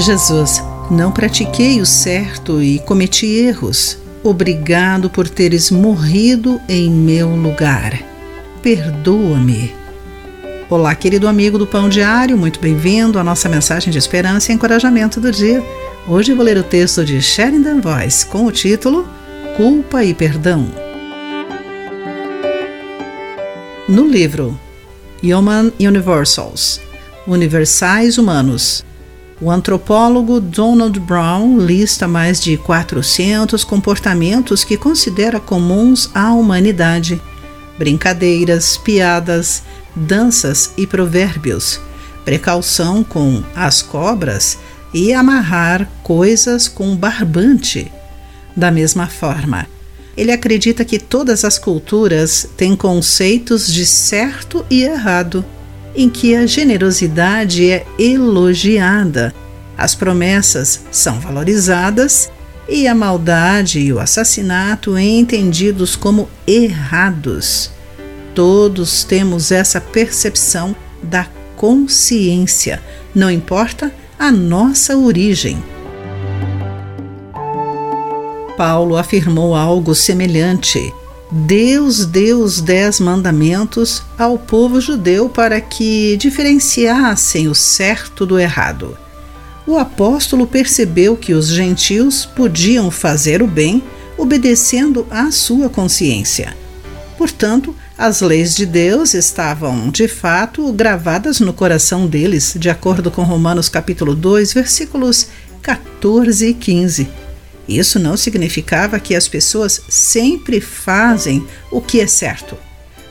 Jesus, não pratiquei o certo e cometi erros. Obrigado por teres morrido em meu lugar. Perdoa-me. Olá, querido amigo do Pão Diário, muito bem-vindo à nossa mensagem de esperança e encorajamento do dia. Hoje vou ler o texto de Sheridan Voice com o título Culpa e Perdão. No livro Human Universals Universais Humanos o antropólogo Donald Brown lista mais de 400 comportamentos que considera comuns à humanidade: brincadeiras, piadas, danças e provérbios, precaução com as cobras e amarrar coisas com barbante. Da mesma forma, ele acredita que todas as culturas têm conceitos de certo e errado em que a generosidade é elogiada, as promessas são valorizadas e a maldade e o assassinato entendidos como errados. Todos temos essa percepção da consciência, não importa a nossa origem. Paulo afirmou algo semelhante Deus deu os dez mandamentos ao povo judeu para que diferenciassem o certo do errado. O apóstolo percebeu que os gentios podiam fazer o bem obedecendo à sua consciência. Portanto, as leis de Deus estavam, de fato, gravadas no coração deles, de acordo com Romanos capítulo 2, versículos 14 e 15 isso não significava que as pessoas sempre fazem o que é certo.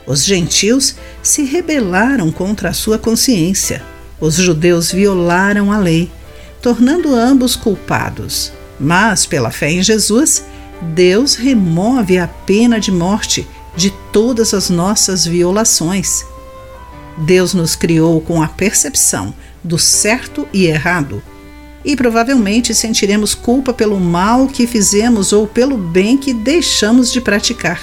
Os gentios se rebelaram contra a sua consciência. Os judeus violaram a lei, tornando ambos culpados. Mas, pela fé em Jesus, Deus remove a pena de morte de todas as nossas violações. Deus nos criou com a percepção do certo e errado e provavelmente sentiremos culpa pelo mal que fizemos ou pelo bem que deixamos de praticar.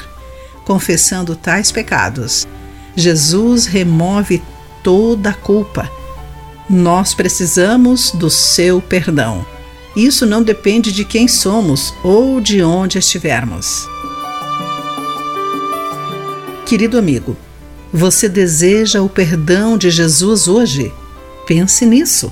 Confessando tais pecados, Jesus remove toda a culpa. Nós precisamos do seu perdão. Isso não depende de quem somos ou de onde estivermos. Querido amigo, você deseja o perdão de Jesus hoje? Pense nisso.